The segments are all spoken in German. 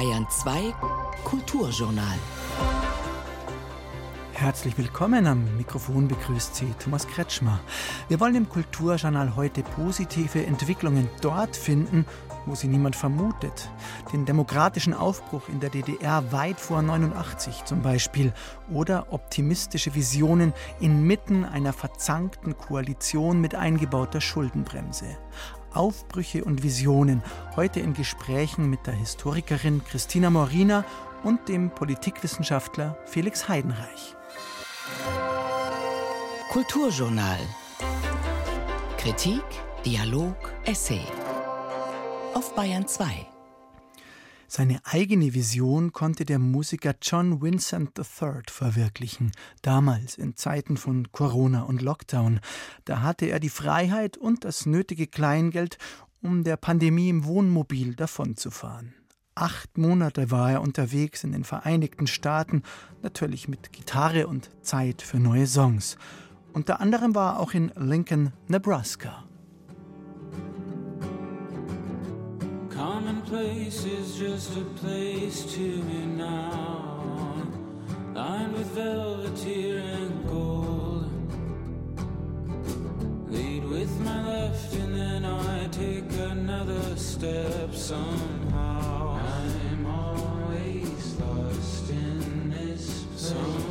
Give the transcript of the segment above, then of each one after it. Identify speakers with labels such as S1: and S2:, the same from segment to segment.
S1: Bayern 2 Kulturjournal.
S2: Herzlich willkommen am Mikrofon begrüßt Sie Thomas Kretschmer. Wir wollen im Kulturjournal heute positive Entwicklungen dort finden, wo sie niemand vermutet. Den demokratischen Aufbruch in der DDR weit vor 89 zum Beispiel oder optimistische Visionen inmitten einer verzankten Koalition mit eingebauter Schuldenbremse. Aufbrüche und Visionen heute in Gesprächen mit der Historikerin Christina Morina und dem Politikwissenschaftler Felix Heidenreich.
S1: Kulturjournal. Kritik, Dialog, Essay. Auf Bayern 2.
S2: Seine eigene Vision konnte der Musiker John Vincent III verwirklichen, damals in Zeiten von Corona und Lockdown. Da hatte er die Freiheit und das nötige Kleingeld, um der Pandemie im Wohnmobil davonzufahren. Acht Monate war er unterwegs in den Vereinigten Staaten, natürlich mit Gitarre und Zeit für neue Songs. Unter anderem war er auch in Lincoln, Nebraska. Commonplace is just a place to me now, lined with velveteer and gold. Lead with my left and then I take another step somehow. I'm always lost in this place.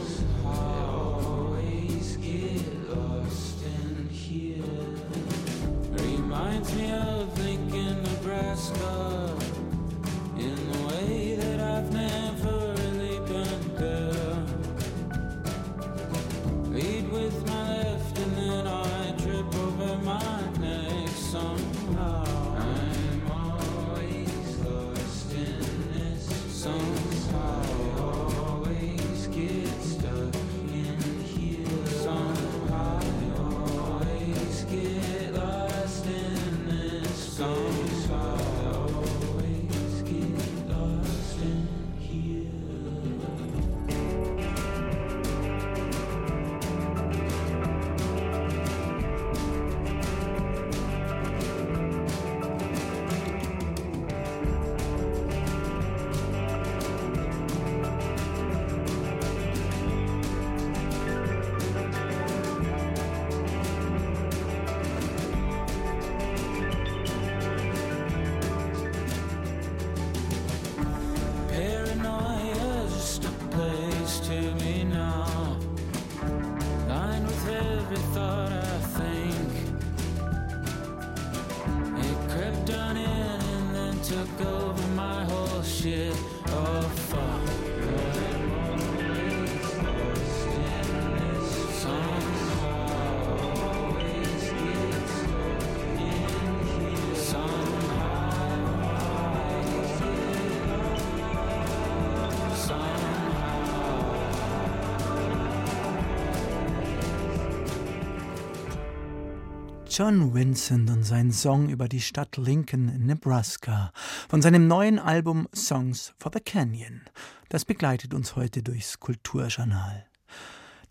S2: John Vincent und sein Song über die Stadt Lincoln in Nebraska von seinem neuen Album Songs for the Canyon. Das begleitet uns heute durchs Kulturjournal.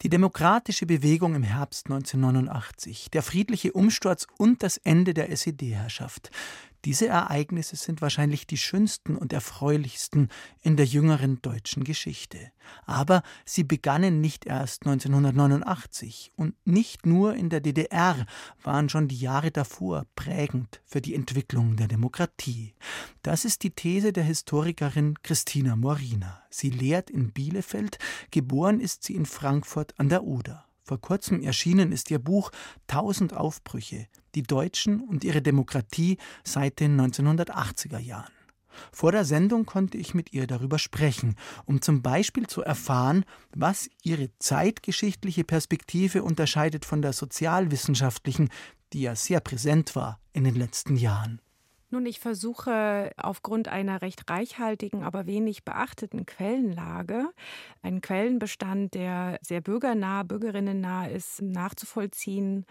S2: Die demokratische Bewegung im Herbst 1989, der friedliche Umsturz und das Ende der SED-Herrschaft. Diese Ereignisse sind wahrscheinlich die schönsten und erfreulichsten in der jüngeren deutschen Geschichte. Aber sie begannen nicht erst 1989 und nicht nur in der DDR waren schon die Jahre davor prägend für die Entwicklung der Demokratie. Das ist die These der Historikerin Christina Morina. Sie lehrt in Bielefeld, geboren ist sie in Frankfurt an der Oder. Vor kurzem erschienen ist ihr Buch Tausend Aufbrüche, die Deutschen und ihre Demokratie seit den 1980er Jahren. Vor der Sendung konnte ich mit ihr darüber sprechen, um zum Beispiel zu erfahren, was ihre zeitgeschichtliche Perspektive unterscheidet von der sozialwissenschaftlichen, die ja sehr präsent war in den letzten Jahren.
S3: Nun, ich versuche aufgrund einer recht reichhaltigen, aber wenig beachteten Quellenlage, einen Quellenbestand, der sehr bürgernah, bürgerinnennah ist, nachzuvollziehen,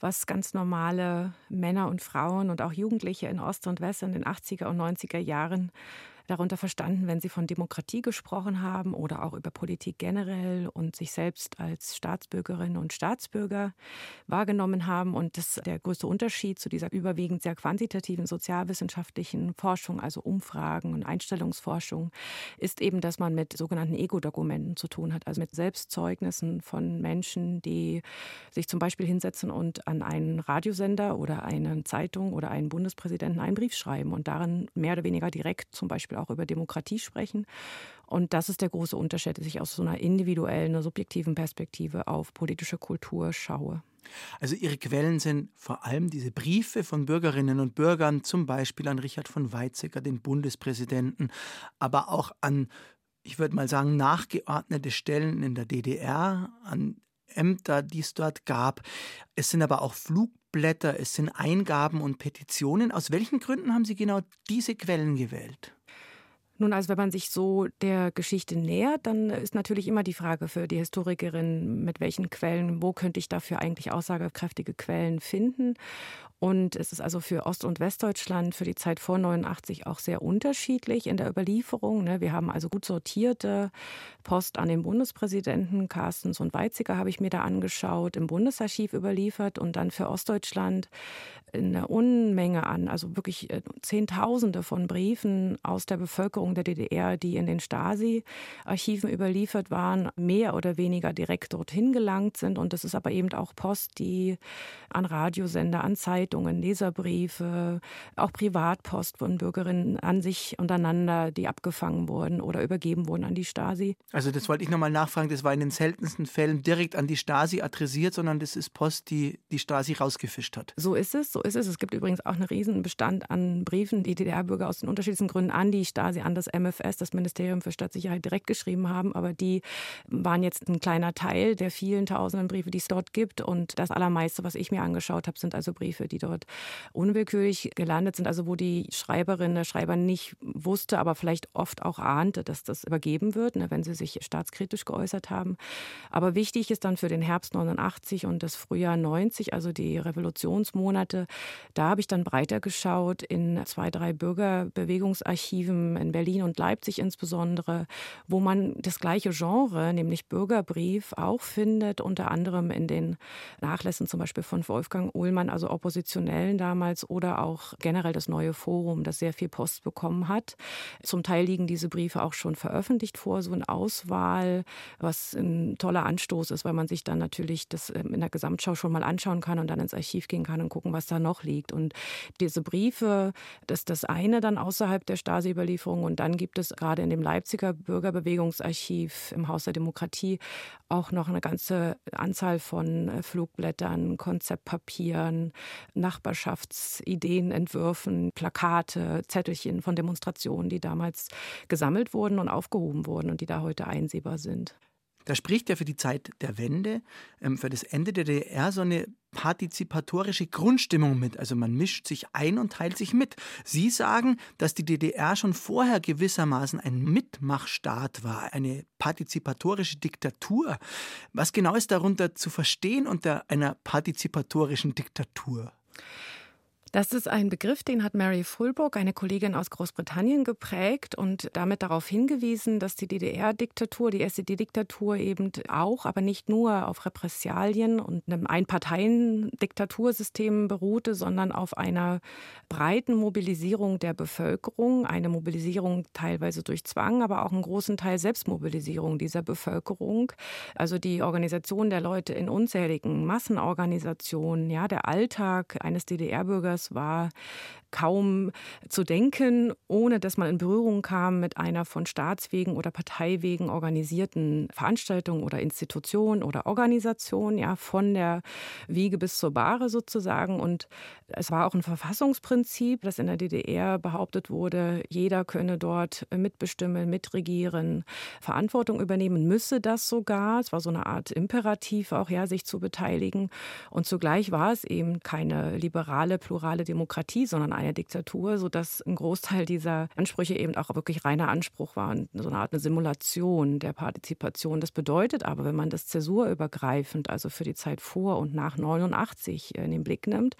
S3: was ganz normale Männer und Frauen und auch Jugendliche in Ost und West in den 80er und 90er Jahren darunter verstanden, wenn sie von Demokratie gesprochen haben oder auch über Politik generell und sich selbst als Staatsbürgerinnen und Staatsbürger wahrgenommen haben. Und das der größte Unterschied zu dieser überwiegend sehr quantitativen sozialwissenschaftlichen Forschung, also Umfragen und Einstellungsforschung, ist eben, dass man mit sogenannten Ego-Dokumenten zu tun hat, also mit Selbstzeugnissen von Menschen, die sich zum Beispiel hinsetzen und an einen Radiosender oder eine Zeitung oder einen Bundespräsidenten einen Brief schreiben und darin mehr oder weniger direkt zum Beispiel auch über Demokratie sprechen. Und das ist der große Unterschied, dass ich aus so einer individuellen, einer subjektiven Perspektive auf politische Kultur schaue.
S2: Also Ihre Quellen sind vor allem diese Briefe von Bürgerinnen und Bürgern, zum Beispiel an Richard von Weizsäcker, den Bundespräsidenten, aber auch an, ich würde mal sagen, nachgeordnete Stellen in der DDR, an Ämter, die es dort gab. Es sind aber auch Flugblätter, es sind Eingaben und Petitionen. Aus welchen Gründen haben Sie genau diese Quellen gewählt?
S3: Nun, also wenn man sich so der Geschichte nähert, dann ist natürlich immer die Frage für die Historikerin, mit welchen Quellen, wo könnte ich dafür eigentlich aussagekräftige Quellen finden? Und es ist also für Ost- und Westdeutschland für die Zeit vor 89 auch sehr unterschiedlich in der Überlieferung. Ne? Wir haben also gut sortierte Post an den Bundespräsidenten. Carstens und Weizsäcker habe ich mir da angeschaut, im Bundesarchiv überliefert und dann für Ostdeutschland eine Unmenge an, also wirklich äh, Zehntausende von Briefen aus der Bevölkerung der DDR, die in den Stasi-Archiven überliefert waren, mehr oder weniger direkt dorthin gelangt sind. Und das ist aber eben auch Post, die an Radiosender, an Zeitungen, Leserbriefe, auch Privatpost von Bürgerinnen an sich untereinander, die abgefangen wurden oder übergeben wurden an die Stasi.
S2: Also das wollte ich nochmal nachfragen, das war in den seltensten Fällen direkt an die Stasi adressiert, sondern das ist Post, die die Stasi rausgefischt hat.
S3: So ist es, so ist es. Es gibt übrigens auch einen riesen Bestand an Briefen, die DDR-Bürger aus den unterschiedlichsten Gründen an die Stasi, an das MFS, das Ministerium für Stadtsicherheit, direkt geschrieben haben. Aber die waren jetzt ein kleiner Teil der vielen tausenden Briefe, die es dort gibt. Und das Allermeiste, was ich mir angeschaut habe, sind also Briefe, die dort unwillkürlich gelandet sind. Also wo die Schreiberin, der Schreiber nicht wusste, aber vielleicht oft auch ahnte, dass das übergeben wird, ne, wenn sie sich staatskritisch geäußert haben. Aber wichtig ist dann für den Herbst 89 und das Frühjahr 90, also die Revolutionsmonate, da habe ich dann breiter geschaut in zwei, drei Bürgerbewegungsarchiven in Berlin und Leipzig insbesondere, wo man das gleiche Genre, nämlich Bürgerbrief, auch findet, unter anderem in den Nachlässen zum Beispiel von Wolfgang Uhlmann, also Oppositionellen damals, oder auch generell das neue Forum, das sehr viel Post bekommen hat. Zum Teil liegen diese Briefe auch schon veröffentlicht vor, so eine Auswahl, was ein toller Anstoß ist, weil man sich dann natürlich das ähm, in der Gesamtschau schon mal anschauen kann und dann ins Archiv gehen kann und gucken, was da noch liegt. Und diese Briefe, das ist das eine dann außerhalb der Stasi-Überlieferung. Und dann gibt es gerade in dem Leipziger Bürgerbewegungsarchiv im Haus der Demokratie auch noch eine ganze Anzahl von äh, Flugblättern, Konzeptpapieren, Nachbarschaftsideen, Entwürfen, Plakate, Zettelchen von Demonstrationen, die damals gesammelt wurden und aufgehoben wurden und die da heute einsehbar sind.
S2: Da spricht ja für die Zeit der Wende, ähm, für das Ende der DDR so eine partizipatorische Grundstimmung mit. Also man mischt sich ein und teilt sich mit. Sie sagen, dass die DDR schon vorher gewissermaßen ein Mitmachstaat war, eine partizipatorische Diktatur. Was genau ist darunter zu verstehen unter einer partizipatorischen Diktatur?
S3: Das ist ein Begriff, den hat Mary Fulbrook, eine Kollegin aus Großbritannien, geprägt und damit darauf hingewiesen, dass die DDR-Diktatur, die SED-Diktatur eben auch, aber nicht nur auf Repressalien und einem Einparteien-Diktatursystem beruhte, sondern auf einer breiten Mobilisierung der Bevölkerung, eine Mobilisierung teilweise durch Zwang, aber auch einen großen Teil Selbstmobilisierung dieser Bevölkerung. Also die Organisation der Leute in unzähligen Massenorganisationen, ja, der Alltag eines DDR-Bürgers war kaum zu denken, ohne dass man in Berührung kam mit einer von Staatswegen oder Parteiwegen organisierten Veranstaltung oder Institution oder Organisation, ja, von der Wiege bis zur Bahre sozusagen. Und es war auch ein Verfassungsprinzip, das in der DDR behauptet wurde, jeder könne dort mitbestimmen, mitregieren, Verantwortung übernehmen, müsse das sogar. Es war so eine Art Imperativ auch, ja, sich zu beteiligen. Und zugleich war es eben keine liberale, plurale Demokratie, sondern eine Diktatur, sodass ein Großteil dieser Ansprüche eben auch wirklich reiner Anspruch war und so eine Art eine Simulation der Partizipation. Das bedeutet aber, wenn man das zäsurübergreifend, also für die Zeit vor und nach 89 in den Blick nimmt,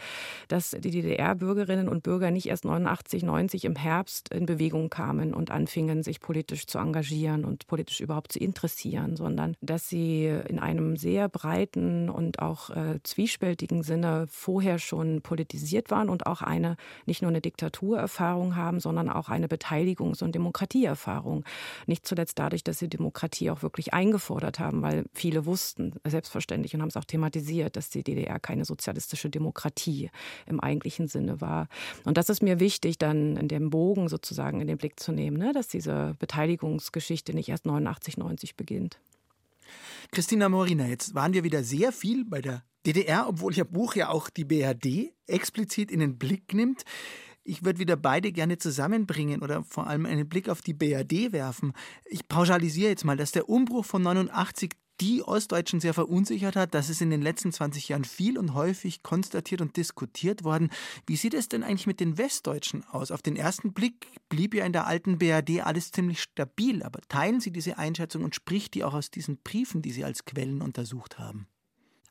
S3: dass die DDR-Bürgerinnen und Bürger nicht erst 89, 90 im Herbst in Bewegung kamen und anfingen, sich politisch zu engagieren und politisch überhaupt zu interessieren, sondern dass sie in einem sehr breiten und auch äh, zwiespältigen Sinne vorher schon politisiert waren und auch eine nicht nur eine Diktaturerfahrung haben, sondern auch eine Beteiligungs- und Demokratieerfahrung. Nicht zuletzt dadurch, dass sie Demokratie auch wirklich eingefordert haben, weil viele wussten, selbstverständlich, und haben es auch thematisiert, dass die DDR keine sozialistische Demokratie im eigentlichen Sinne war. Und das ist mir wichtig, dann in dem Bogen sozusagen in den Blick zu nehmen, ne? dass diese Beteiligungsgeschichte nicht erst 89, 90 beginnt.
S2: Christina Morina, jetzt waren wir wieder sehr viel bei der DDR, obwohl Ihr Buch ja auch die BRD explizit in den Blick nimmt. Ich würde wieder beide gerne zusammenbringen oder vor allem einen Blick auf die BRD werfen. Ich pauschalisiere jetzt mal, dass der Umbruch von 89 die Ostdeutschen sehr verunsichert hat. Das ist in den letzten 20 Jahren viel und häufig konstatiert und diskutiert worden. Wie sieht es denn eigentlich mit den Westdeutschen aus? Auf den ersten Blick blieb ja in der alten BRD alles ziemlich stabil. Aber teilen Sie diese Einschätzung und spricht die auch aus diesen Briefen, die Sie als Quellen untersucht haben?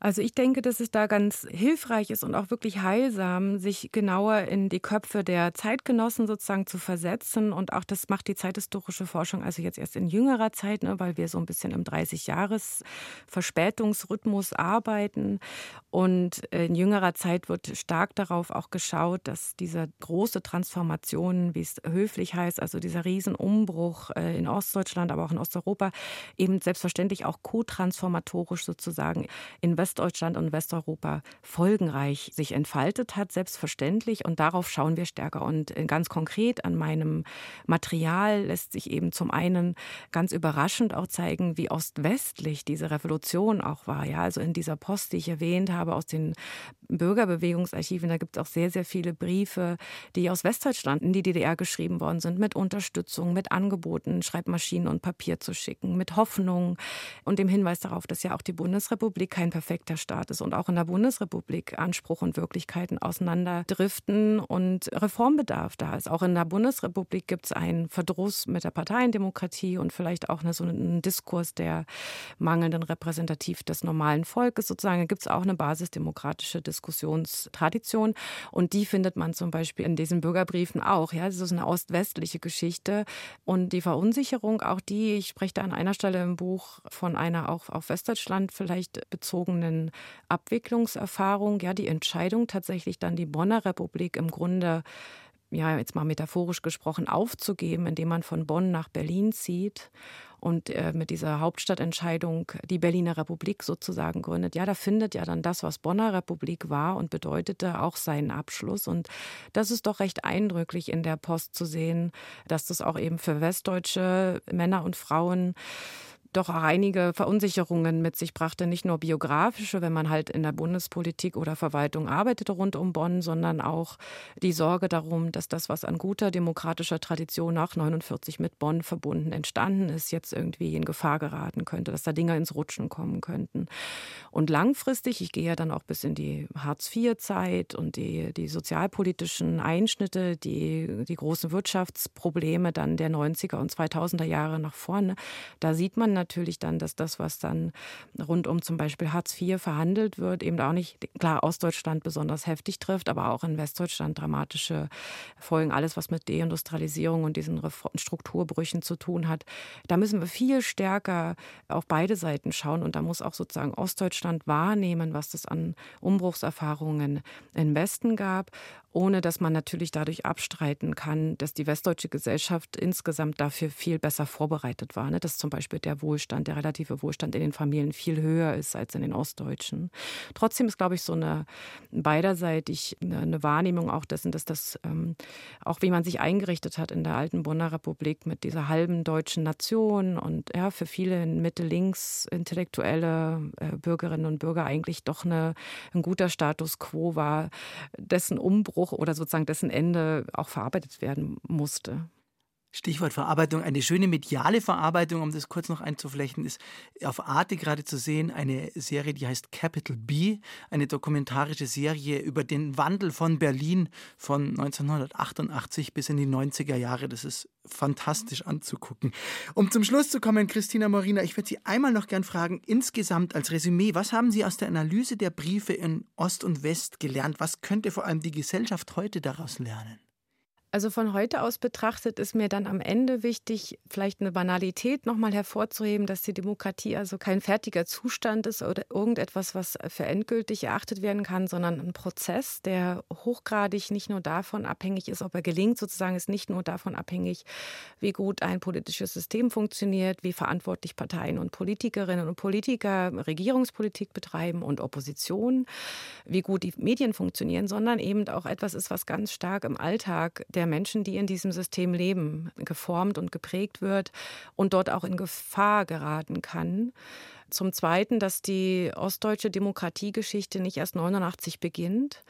S3: Also ich denke, dass es da ganz hilfreich ist und auch wirklich heilsam, sich genauer in die Köpfe der Zeitgenossen sozusagen zu versetzen. Und auch das macht die zeithistorische Forschung also jetzt erst in jüngerer Zeit, ne, weil wir so ein bisschen im 30-Jahres-Verspätungsrhythmus arbeiten. Und in jüngerer Zeit wird stark darauf auch geschaut, dass diese große Transformation, wie es höflich heißt, also dieser Riesenumbruch äh, in Ostdeutschland, aber auch in Osteuropa, eben selbstverständlich auch co-transformatorisch sozusagen in Westdeutschland und Westeuropa folgenreich sich entfaltet hat, selbstverständlich. Und darauf schauen wir stärker. Und äh, ganz konkret an meinem Material lässt sich eben zum einen ganz überraschend auch zeigen, wie ostwestlich diese Revolution auch war. Ja, also in dieser Post, die ich erwähnt habe, aus den Bürgerbewegungsarchiven, da gibt es auch sehr, sehr viele Briefe, die aus Westdeutschland in die DDR geschrieben worden sind, mit Unterstützung, mit Angeboten, Schreibmaschinen und Papier zu schicken, mit Hoffnung und dem Hinweis darauf, dass ja auch die Bundesrepublik kein perfekter Staat ist und auch in der Bundesrepublik Anspruch und Wirklichkeiten auseinanderdriften und Reformbedarf da ist. Auch in der Bundesrepublik gibt es einen Verdruss mit der Parteiendemokratie und vielleicht auch eine, so einen Diskurs der mangelnden Repräsentativ des normalen Volkes sozusagen. Da gibt es auch eine basisdemokratische Diskussionstradition. Und die findet man zum Beispiel in diesen Bürgerbriefen auch. Ja, das ist eine ostwestliche Geschichte. Und die Verunsicherung, auch die, ich spreche da an einer Stelle im Buch von einer auch auf Westdeutschland vielleicht bezogenen Abwicklungserfahrung, ja, die Entscheidung tatsächlich dann die Bonner Republik im Grunde ja, jetzt mal metaphorisch gesprochen, aufzugeben, indem man von Bonn nach Berlin zieht und äh, mit dieser Hauptstadtentscheidung die Berliner Republik sozusagen gründet. Ja, da findet ja dann das, was Bonner Republik war und bedeutete, auch seinen Abschluss. Und das ist doch recht eindrücklich in der Post zu sehen, dass das auch eben für westdeutsche Männer und Frauen doch einige Verunsicherungen mit sich brachte, nicht nur biografische, wenn man halt in der Bundespolitik oder Verwaltung arbeitete rund um Bonn, sondern auch die Sorge darum, dass das, was an guter demokratischer Tradition nach 49 mit Bonn verbunden entstanden ist, jetzt irgendwie in Gefahr geraten könnte, dass da Dinge ins Rutschen kommen könnten. Und langfristig, ich gehe ja dann auch bis in die Hartz-IV-Zeit und die, die sozialpolitischen Einschnitte, die, die großen Wirtschaftsprobleme dann der 90er und 2000er Jahre nach vorne, da sieht man natürlich dann, dass das, was dann rund um zum Beispiel Hartz IV verhandelt wird, eben auch nicht klar Ostdeutschland besonders heftig trifft, aber auch in Westdeutschland dramatische Folgen. Alles, was mit Deindustrialisierung und diesen Strukturbrüchen zu tun hat. Da müssen wir viel stärker auf beide Seiten schauen und da muss auch sozusagen Ostdeutschland wahrnehmen, was das an Umbruchserfahrungen im Westen gab ohne dass man natürlich dadurch abstreiten kann, dass die westdeutsche Gesellschaft insgesamt dafür viel besser vorbereitet war. Ne? Dass zum Beispiel der Wohlstand, der relative Wohlstand in den Familien viel höher ist als in den ostdeutschen. Trotzdem ist, glaube ich, so eine beiderseitig eine Wahrnehmung auch dessen, dass das ähm, auch wie man sich eingerichtet hat in der alten Bonner Republik mit dieser halben deutschen Nation und ja, für viele Mitte-Links intellektuelle äh, Bürgerinnen und Bürger eigentlich doch eine, ein guter Status quo war, dessen Umbruch oder sozusagen dessen Ende auch verarbeitet werden musste.
S2: Stichwort Verarbeitung, eine schöne mediale Verarbeitung, um das kurz noch einzuflechten, ist auf Arte gerade zu sehen eine Serie, die heißt Capital B, eine dokumentarische Serie über den Wandel von Berlin von 1988 bis in die 90er Jahre. Das ist fantastisch anzugucken. Um zum Schluss zu kommen, Christina Morina, ich würde Sie einmal noch gern fragen, insgesamt als Resümee, was haben Sie aus der Analyse der Briefe in Ost und West gelernt? Was könnte vor allem die Gesellschaft heute daraus lernen?
S3: Also von heute aus betrachtet ist mir dann am Ende wichtig, vielleicht eine Banalität nochmal hervorzuheben, dass die Demokratie also kein fertiger Zustand ist oder irgendetwas, was für endgültig erachtet werden kann, sondern ein Prozess, der hochgradig nicht nur davon abhängig ist, ob er gelingt, sozusagen ist nicht nur davon abhängig, wie gut ein politisches System funktioniert, wie verantwortlich Parteien und Politikerinnen und Politiker Regierungspolitik betreiben und Opposition, wie gut die Medien funktionieren, sondern eben auch etwas ist, was ganz stark im Alltag der der Menschen, die in diesem System leben, geformt und geprägt wird und dort auch in Gefahr geraten kann. Zum Zweiten, dass die ostdeutsche Demokratiegeschichte nicht erst 89 beginnt,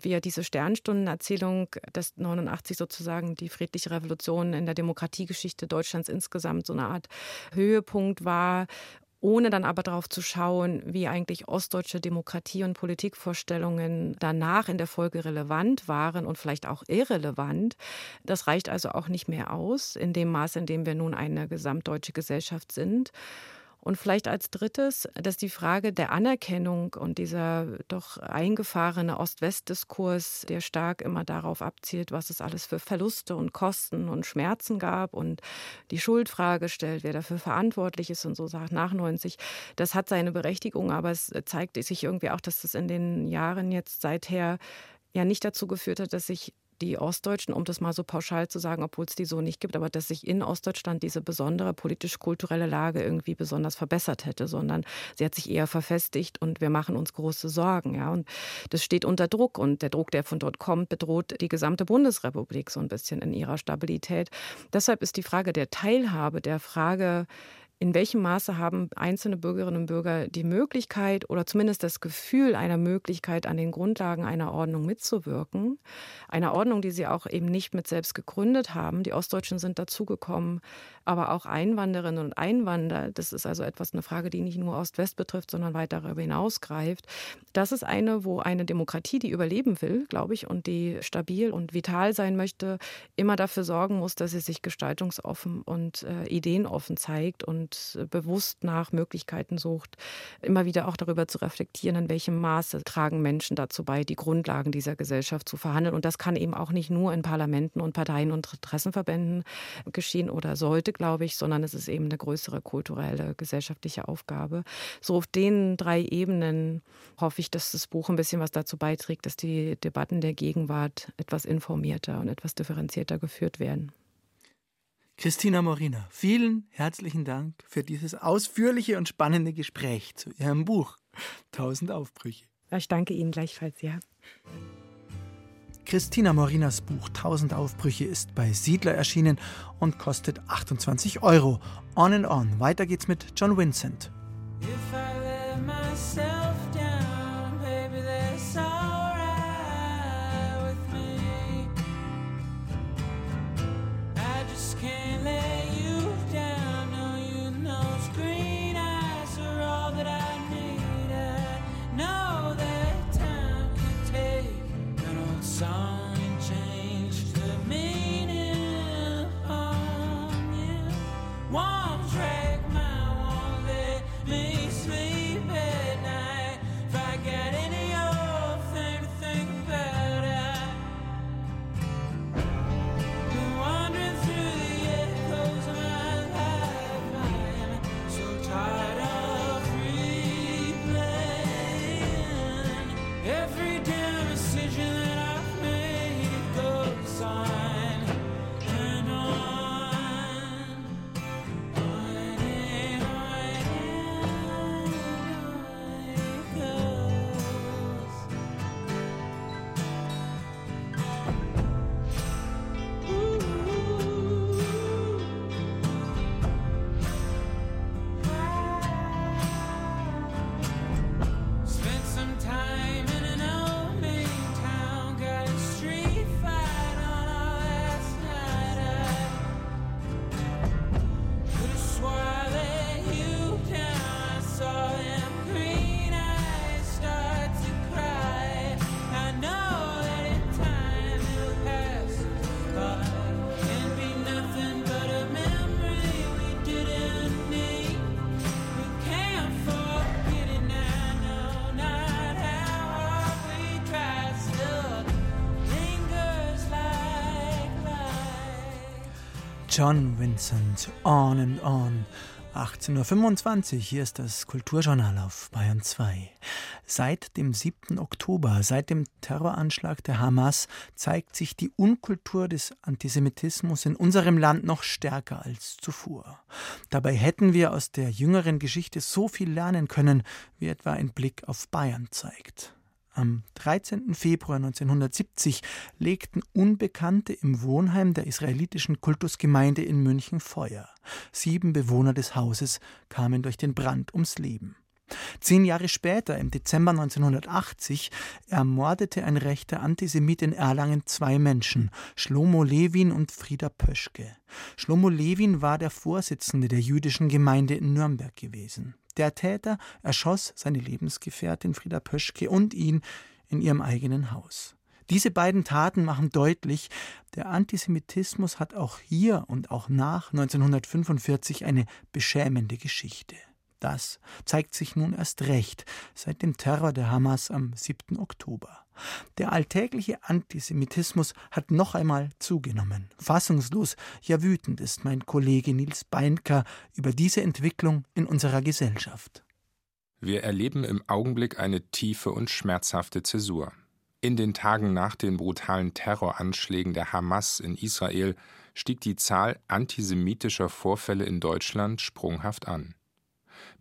S3: wie ja diese Sternstundenerzählung, dass 89 sozusagen die friedliche Revolution in der Demokratiegeschichte Deutschlands insgesamt so eine Art Höhepunkt war ohne dann aber darauf zu schauen, wie eigentlich ostdeutsche Demokratie und Politikvorstellungen danach in der Folge relevant waren und vielleicht auch irrelevant. Das reicht also auch nicht mehr aus, in dem Maße, in dem wir nun eine gesamtdeutsche Gesellschaft sind. Und vielleicht als drittes, dass die Frage der Anerkennung und dieser doch eingefahrene Ost-West-Diskurs, der stark immer darauf abzielt, was es alles für Verluste und Kosten und Schmerzen gab und die Schuldfrage stellt, wer dafür verantwortlich ist und so sagt nach 90, das hat seine Berechtigung, aber es zeigt sich irgendwie auch, dass es in den Jahren jetzt seither ja nicht dazu geführt hat, dass sich die Ostdeutschen, um das mal so pauschal zu sagen, obwohl es die so nicht gibt, aber dass sich in Ostdeutschland diese besondere politisch-kulturelle Lage irgendwie besonders verbessert hätte, sondern sie hat sich eher verfestigt und wir machen uns große Sorgen. Ja? Und das steht unter Druck und der Druck, der von dort kommt, bedroht die gesamte Bundesrepublik so ein bisschen in ihrer Stabilität. Deshalb ist die Frage der Teilhabe, der Frage, in welchem Maße haben einzelne Bürgerinnen und Bürger die Möglichkeit oder zumindest das Gefühl einer Möglichkeit, an den Grundlagen einer Ordnung mitzuwirken. Einer Ordnung, die sie auch eben nicht mit selbst gegründet haben. Die Ostdeutschen sind dazugekommen, aber auch Einwanderinnen und Einwanderer. Das ist also etwas, eine Frage, die nicht nur Ost-West betrifft, sondern weit darüber hinaus greift. Das ist eine, wo eine Demokratie, die überleben will, glaube ich, und die stabil und vital sein möchte, immer dafür sorgen muss, dass sie sich gestaltungsoffen und äh, ideenoffen zeigt und und bewusst nach Möglichkeiten sucht, immer wieder auch darüber zu reflektieren, in welchem Maße tragen Menschen dazu bei, die Grundlagen dieser Gesellschaft zu verhandeln. Und das kann eben auch nicht nur in Parlamenten und Parteien und Interessenverbänden geschehen oder sollte, glaube ich, sondern es ist eben eine größere kulturelle, gesellschaftliche Aufgabe. So auf den drei Ebenen hoffe ich, dass das Buch ein bisschen was dazu beiträgt, dass die Debatten der Gegenwart etwas informierter und etwas differenzierter geführt werden.
S2: Christina Morina, vielen herzlichen Dank für dieses ausführliche und spannende Gespräch zu Ihrem Buch Tausend Aufbrüche.
S3: Ich danke Ihnen gleichfalls, ja.
S2: Christina Morinas Buch Tausend Aufbrüche ist bei Siedler erschienen und kostet 28 Euro. On and on. Weiter geht's mit John Vincent. If I
S4: let me
S2: John Vincent, On and On. 18.25 Uhr, hier ist das Kulturjournal auf Bayern 2. Seit dem 7. Oktober, seit dem Terroranschlag der Hamas, zeigt sich die Unkultur des Antisemitismus in unserem Land noch stärker als zuvor. Dabei hätten wir aus der jüngeren Geschichte so viel lernen können, wie etwa ein Blick auf Bayern zeigt. Am 13. Februar 1970 legten Unbekannte im Wohnheim der israelitischen Kultusgemeinde in München Feuer. Sieben Bewohner des Hauses kamen durch den Brand ums Leben. Zehn Jahre später, im Dezember 1980, ermordete ein rechter Antisemit in Erlangen zwei Menschen, Schlomo Levin und Frieda Pöschke. Schlomo Levin war der Vorsitzende der jüdischen Gemeinde in Nürnberg gewesen. Der Täter erschoss seine Lebensgefährtin Frieda Pöschke und ihn in ihrem eigenen Haus. Diese beiden Taten machen deutlich, der Antisemitismus hat auch hier und auch nach 1945 eine beschämende Geschichte. Das zeigt sich nun erst recht seit dem Terror der Hamas am 7. Oktober. Der alltägliche Antisemitismus hat noch einmal zugenommen. Fassungslos, ja wütend ist mein Kollege Nils Beinker über diese Entwicklung in unserer Gesellschaft.
S4: Wir erleben im Augenblick eine tiefe und schmerzhafte Zäsur. In den Tagen nach den brutalen Terroranschlägen der Hamas in Israel stieg die Zahl antisemitischer Vorfälle in Deutschland sprunghaft an.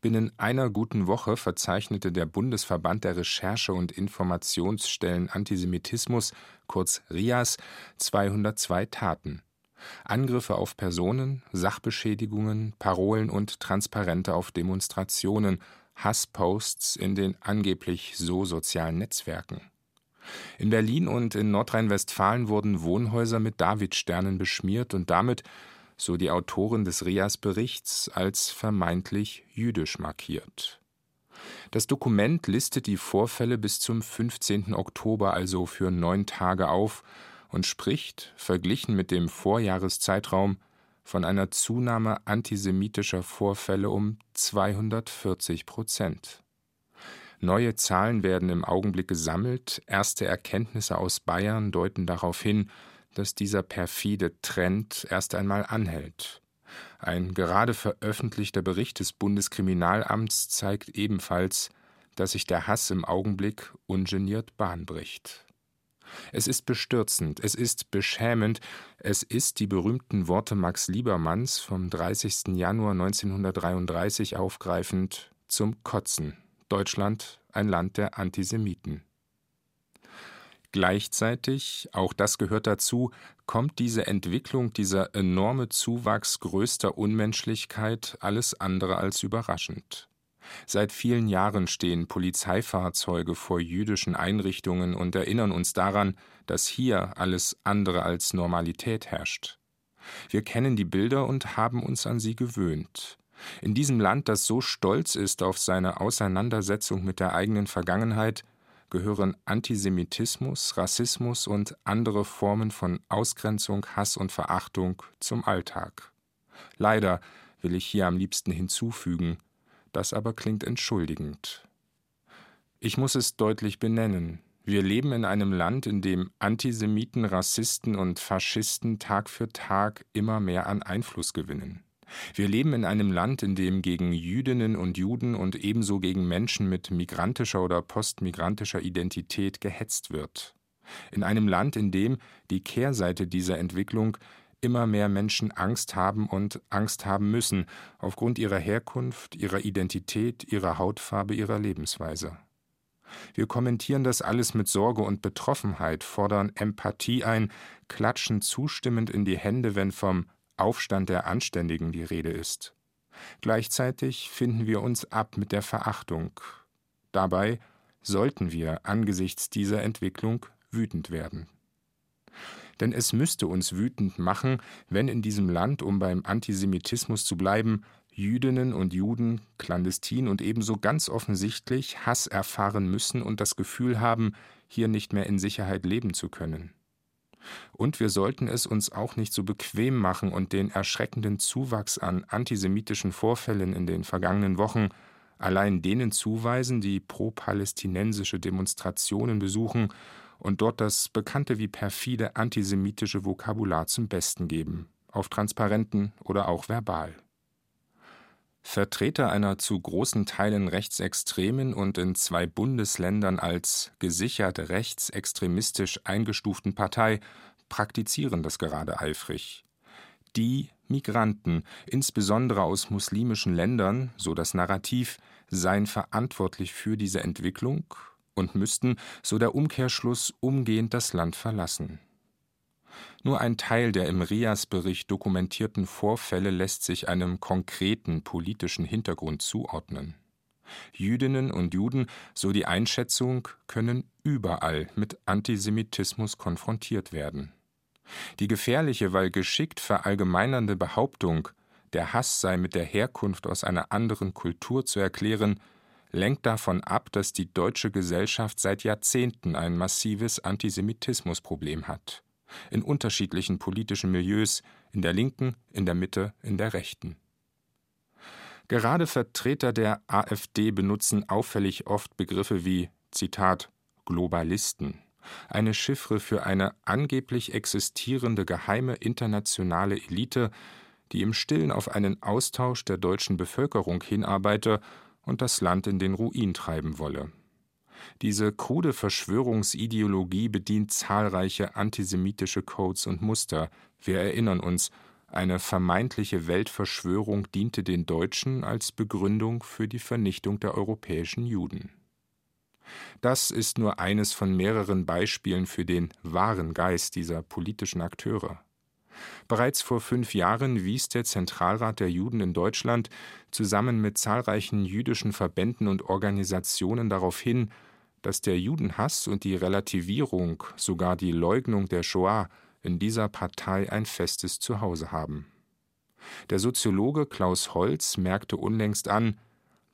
S4: Binnen einer guten Woche verzeichnete der Bundesverband der Recherche und Informationsstellen Antisemitismus kurz RIAS 202 Taten. Angriffe auf Personen, Sachbeschädigungen, Parolen und Transparente auf Demonstrationen, Hassposts in den angeblich so sozialen Netzwerken. In Berlin und in Nordrhein-Westfalen wurden Wohnhäuser mit Davidsternen beschmiert und damit so die Autorin des Rias-Berichts, als vermeintlich jüdisch markiert. Das Dokument listet die Vorfälle bis zum 15. Oktober, also für neun Tage auf, und spricht, verglichen mit dem Vorjahreszeitraum, von einer Zunahme antisemitischer Vorfälle um 240 Prozent. Neue Zahlen werden im Augenblick gesammelt, erste Erkenntnisse aus Bayern deuten darauf hin, dass dieser perfide Trend erst einmal anhält. Ein gerade veröffentlichter Bericht des Bundeskriminalamts zeigt ebenfalls, dass sich der Hass im Augenblick ungeniert Bahn bricht. Es ist bestürzend, es ist beschämend, es ist die berühmten Worte Max Liebermanns vom 30. Januar 1933 aufgreifend zum Kotzen. Deutschland ein Land der Antisemiten. Gleichzeitig, auch das gehört dazu, kommt diese Entwicklung, dieser enorme Zuwachs größter Unmenschlichkeit alles andere als überraschend. Seit vielen Jahren stehen Polizeifahrzeuge vor jüdischen Einrichtungen und erinnern uns daran, dass hier alles andere als Normalität herrscht. Wir kennen die Bilder und haben uns an sie gewöhnt. In diesem Land, das so stolz ist auf seine Auseinandersetzung mit der eigenen Vergangenheit, gehören Antisemitismus, Rassismus und andere Formen von Ausgrenzung, Hass und Verachtung zum Alltag. Leider will ich hier am liebsten hinzufügen, das aber klingt entschuldigend. Ich muss es deutlich benennen. Wir leben in einem Land, in dem Antisemiten, Rassisten und Faschisten Tag für Tag immer mehr an Einfluss gewinnen. Wir leben in einem Land, in dem gegen Jüdinnen und Juden und ebenso gegen Menschen mit migrantischer oder postmigrantischer Identität gehetzt wird. In einem Land, in dem die Kehrseite dieser Entwicklung immer mehr Menschen Angst haben und Angst haben müssen, aufgrund ihrer Herkunft, ihrer Identität, ihrer Hautfarbe, ihrer Lebensweise. Wir kommentieren das alles mit Sorge und Betroffenheit, fordern Empathie ein, klatschen zustimmend in die Hände, wenn vom Aufstand der Anständigen die Rede ist. Gleichzeitig finden wir uns ab mit der Verachtung. Dabei sollten wir angesichts dieser Entwicklung wütend werden. Denn es müsste uns wütend machen, wenn in diesem Land, um beim Antisemitismus zu bleiben, Jüdinnen und Juden clandestin und ebenso ganz offensichtlich Hass erfahren müssen und das Gefühl haben, hier nicht mehr in Sicherheit leben zu können. Und wir sollten es uns auch nicht so bequem machen und den erschreckenden Zuwachs an antisemitischen Vorfällen in den vergangenen Wochen allein denen zuweisen, die pro-palästinensische Demonstrationen besuchen und dort das bekannte wie perfide antisemitische Vokabular zum Besten geben. auf Transparenten oder auch verbal. Vertreter einer zu großen Teilen rechtsextremen und in zwei Bundesländern als gesichert rechtsextremistisch eingestuften Partei praktizieren das gerade eifrig. Die Migranten, insbesondere aus muslimischen Ländern, so das Narrativ, seien verantwortlich für diese Entwicklung und müssten, so der Umkehrschluss, umgehend das Land verlassen. Nur ein Teil der im Rias-Bericht dokumentierten Vorfälle lässt sich einem konkreten politischen Hintergrund zuordnen. Jüdinnen und Juden, so die Einschätzung, können überall mit Antisemitismus konfrontiert werden. Die gefährliche, weil geschickt verallgemeinernde Behauptung, der Hass sei mit der Herkunft aus einer anderen Kultur zu erklären, lenkt davon ab, dass die deutsche Gesellschaft seit Jahrzehnten ein massives Antisemitismusproblem hat in unterschiedlichen politischen Milieus, in der Linken, in der Mitte, in der Rechten. Gerade Vertreter der AfD benutzen auffällig oft Begriffe wie Zitat Globalisten, eine Chiffre für eine angeblich existierende geheime internationale Elite, die im Stillen auf einen Austausch der deutschen Bevölkerung hinarbeite und das Land in den Ruin treiben wolle. Diese krude Verschwörungsideologie bedient zahlreiche antisemitische Codes und Muster. Wir erinnern uns, eine vermeintliche Weltverschwörung diente den Deutschen als Begründung für die Vernichtung der europäischen Juden. Das ist nur eines von mehreren Beispielen für den wahren Geist dieser politischen Akteure. Bereits vor fünf Jahren wies der Zentralrat der Juden in Deutschland zusammen mit zahlreichen jüdischen Verbänden und Organisationen darauf hin, dass der Judenhass und die Relativierung, sogar die Leugnung der Shoah in dieser Partei ein festes Zuhause haben. Der Soziologe Klaus Holz merkte unlängst an,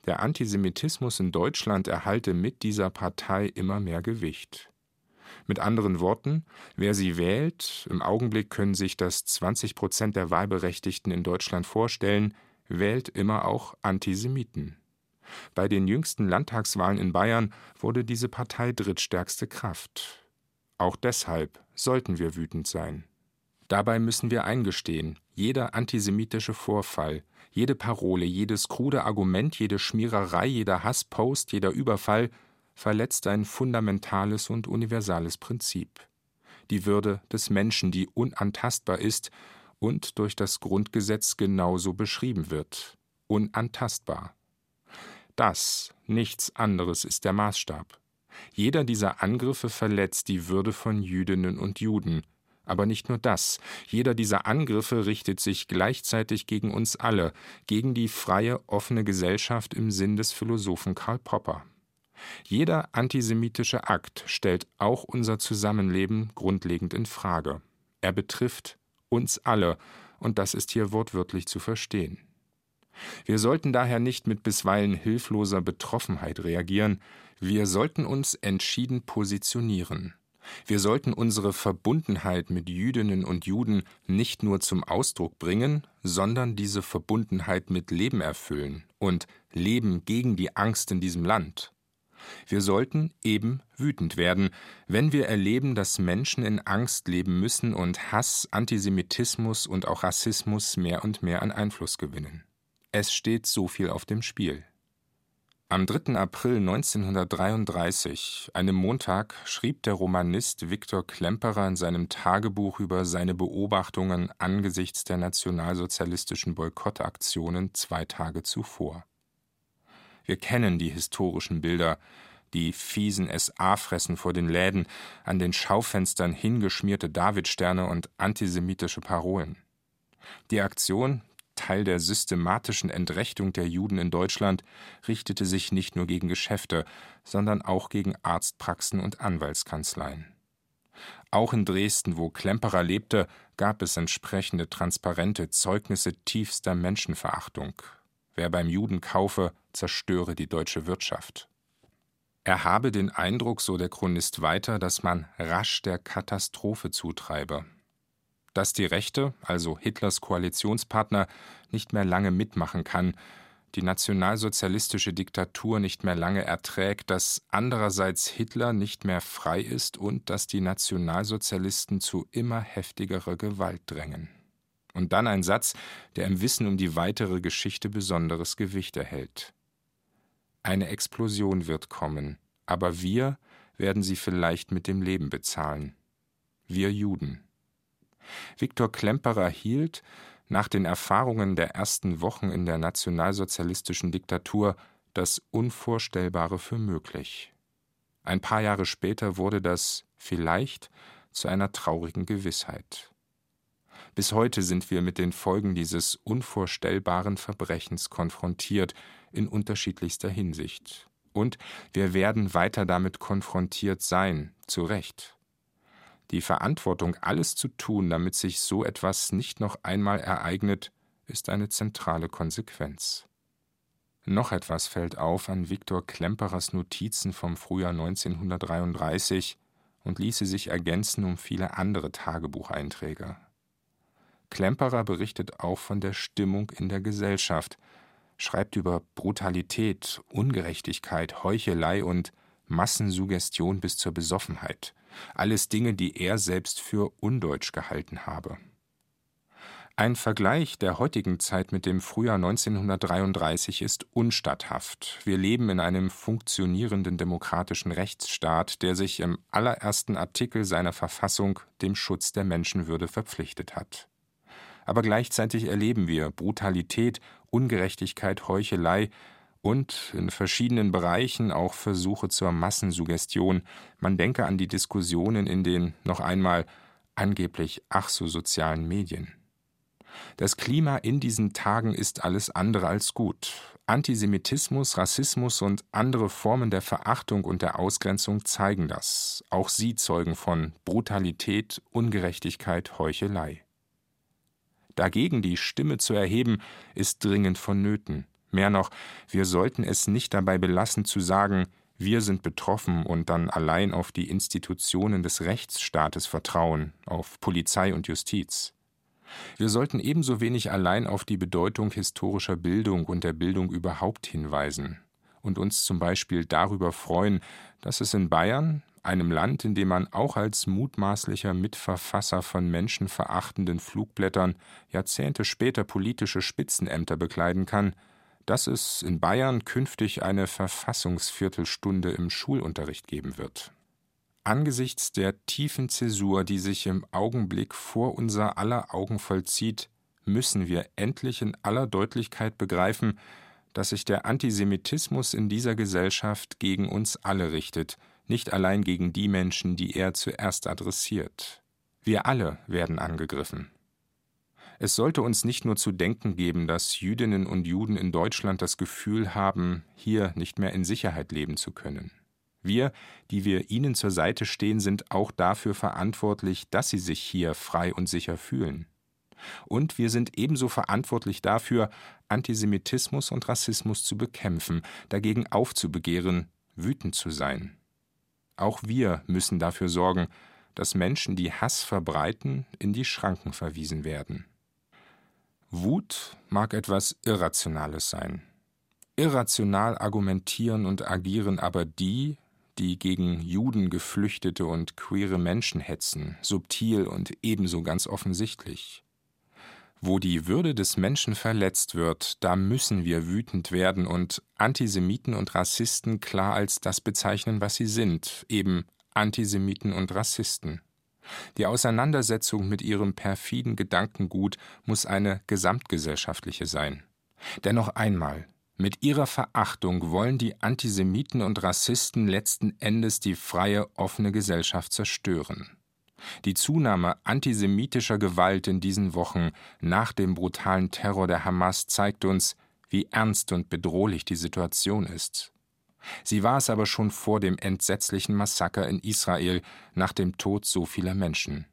S4: der Antisemitismus in Deutschland erhalte mit dieser Partei immer mehr Gewicht. Mit anderen Worten, wer sie wählt, im Augenblick können sich das 20 Prozent der Wahlberechtigten in Deutschland vorstellen, wählt immer auch Antisemiten. Bei den jüngsten Landtagswahlen in Bayern wurde diese Partei drittstärkste Kraft. Auch deshalb sollten wir wütend sein. Dabei müssen wir eingestehen, jeder antisemitische Vorfall, jede Parole, jedes krude Argument, jede Schmiererei, jeder Hasspost, jeder Überfall verletzt ein fundamentales und universales Prinzip. Die Würde des Menschen, die unantastbar ist und durch das Grundgesetz genauso beschrieben wird. Unantastbar. Das, nichts anderes ist der Maßstab. Jeder dieser Angriffe verletzt die Würde von Jüdinnen und Juden. Aber nicht nur das, jeder dieser Angriffe richtet sich gleichzeitig gegen uns alle, gegen die freie, offene Gesellschaft im Sinn des Philosophen Karl Popper. Jeder antisemitische Akt stellt auch unser Zusammenleben grundlegend in Frage. Er betrifft uns alle, und das ist hier wortwörtlich zu verstehen. Wir sollten daher nicht mit bisweilen hilfloser Betroffenheit reagieren, wir sollten uns entschieden positionieren. Wir sollten unsere Verbundenheit mit Jüdinnen und Juden nicht nur zum Ausdruck bringen, sondern diese Verbundenheit mit Leben erfüllen und Leben gegen die Angst in diesem Land. Wir sollten eben wütend werden, wenn wir erleben, dass Menschen in Angst leben müssen und Hass, Antisemitismus und auch Rassismus mehr und mehr an Einfluss gewinnen. Es steht so viel auf dem Spiel. Am 3. April 1933, einem Montag, schrieb der Romanist Viktor Klemperer in seinem Tagebuch über seine Beobachtungen angesichts der nationalsozialistischen Boykottaktionen zwei Tage zuvor. Wir kennen die historischen Bilder, die fiesen SA-Fressen vor den Läden, an den Schaufenstern hingeschmierte Davidsterne und antisemitische Parolen. Die Aktion, Teil der systematischen Entrechtung der Juden in Deutschland richtete sich nicht nur gegen Geschäfte, sondern auch gegen Arztpraxen und Anwaltskanzleien. Auch in Dresden, wo Klemperer lebte, gab es entsprechende transparente Zeugnisse tiefster Menschenverachtung. Wer beim Juden kaufe, zerstöre die deutsche Wirtschaft. Er habe den Eindruck, so der Chronist weiter, dass man rasch der Katastrophe zutreibe dass die Rechte, also Hitlers Koalitionspartner, nicht mehr lange mitmachen kann, die nationalsozialistische Diktatur nicht mehr lange erträgt, dass andererseits Hitler nicht mehr frei ist und dass die Nationalsozialisten zu immer heftigerer Gewalt drängen. Und dann ein Satz, der im Wissen um die weitere Geschichte besonderes Gewicht erhält. Eine Explosion wird kommen, aber wir werden sie vielleicht mit dem Leben bezahlen. Wir Juden. Viktor Klemperer hielt, nach den Erfahrungen der ersten Wochen in der nationalsozialistischen Diktatur, das Unvorstellbare für möglich. Ein paar Jahre später wurde das vielleicht zu einer traurigen Gewissheit. Bis heute sind wir mit den Folgen dieses unvorstellbaren Verbrechens konfrontiert, in unterschiedlichster Hinsicht. Und wir werden weiter damit konfrontiert sein, zu Recht. Die Verantwortung, alles zu tun, damit sich so etwas nicht noch einmal ereignet, ist eine zentrale Konsequenz. Noch etwas fällt auf an Viktor Klemperers Notizen vom Frühjahr 1933 und ließe sich ergänzen um viele andere Tagebucheinträge. Klemperer berichtet auch von der Stimmung in der Gesellschaft, schreibt über Brutalität, Ungerechtigkeit, Heuchelei und Massensuggestion bis zur Besoffenheit, alles Dinge, die er selbst für undeutsch gehalten habe. Ein Vergleich der heutigen Zeit mit dem Frühjahr 1933 ist unstatthaft. Wir leben in einem funktionierenden demokratischen Rechtsstaat, der sich im allerersten Artikel seiner Verfassung dem Schutz der Menschenwürde verpflichtet hat. Aber gleichzeitig erleben wir Brutalität, Ungerechtigkeit, Heuchelei, und in verschiedenen Bereichen auch Versuche zur Massensuggestion. Man denke an die Diskussionen in den noch einmal angeblich ach so sozialen Medien. Das Klima in diesen Tagen ist alles andere als gut. Antisemitismus, Rassismus und andere Formen der Verachtung und der Ausgrenzung zeigen das. Auch sie zeugen von Brutalität, Ungerechtigkeit, Heuchelei. Dagegen die Stimme zu erheben, ist dringend vonnöten. Mehr noch, wir sollten es nicht dabei belassen zu sagen, wir sind betroffen und dann allein auf die Institutionen des Rechtsstaates vertrauen, auf Polizei und Justiz. Wir sollten ebenso wenig allein auf die Bedeutung historischer Bildung und der Bildung überhaupt hinweisen und uns zum Beispiel darüber freuen, dass es in Bayern, einem Land, in dem man auch als mutmaßlicher Mitverfasser von menschenverachtenden Flugblättern Jahrzehnte später politische Spitzenämter bekleiden kann, dass es in Bayern künftig eine Verfassungsviertelstunde im Schulunterricht geben wird. Angesichts der tiefen Zäsur, die sich im Augenblick vor unser aller Augen vollzieht, müssen wir endlich in aller Deutlichkeit begreifen, dass sich der Antisemitismus in dieser Gesellschaft gegen uns alle richtet, nicht allein gegen die Menschen, die er zuerst adressiert. Wir alle werden angegriffen. Es sollte uns nicht nur zu denken geben, dass Jüdinnen und Juden in Deutschland das Gefühl haben, hier nicht mehr in Sicherheit leben zu können. Wir, die wir ihnen zur Seite stehen, sind auch dafür verantwortlich, dass sie sich hier frei und sicher fühlen. Und wir sind ebenso verantwortlich dafür, Antisemitismus und Rassismus zu bekämpfen, dagegen aufzubegehren, wütend zu sein. Auch wir müssen dafür sorgen, dass Menschen, die Hass verbreiten, in die Schranken verwiesen werden. Wut mag etwas Irrationales sein. Irrational argumentieren und agieren aber die, die gegen Juden, Geflüchtete und queere Menschen hetzen, subtil und ebenso ganz offensichtlich. Wo die Würde des Menschen verletzt wird, da müssen wir wütend werden und Antisemiten und Rassisten klar als das bezeichnen, was sie sind, eben Antisemiten und Rassisten. Die Auseinandersetzung mit ihrem perfiden Gedankengut muss eine gesamtgesellschaftliche sein. Dennoch einmal, mit ihrer Verachtung wollen die Antisemiten und Rassisten letzten Endes die freie, offene Gesellschaft zerstören. Die Zunahme antisemitischer Gewalt in diesen Wochen nach dem brutalen Terror der Hamas zeigt uns, wie ernst und bedrohlich die Situation ist. Sie war es aber schon vor dem entsetzlichen Massaker in Israel nach dem Tod so vieler Menschen.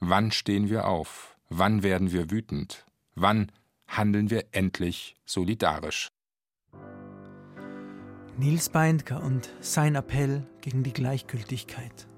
S4: Wann stehen wir auf? Wann werden wir wütend? Wann handeln wir endlich solidarisch?
S2: Nils Beindker und sein Appell gegen die Gleichgültigkeit.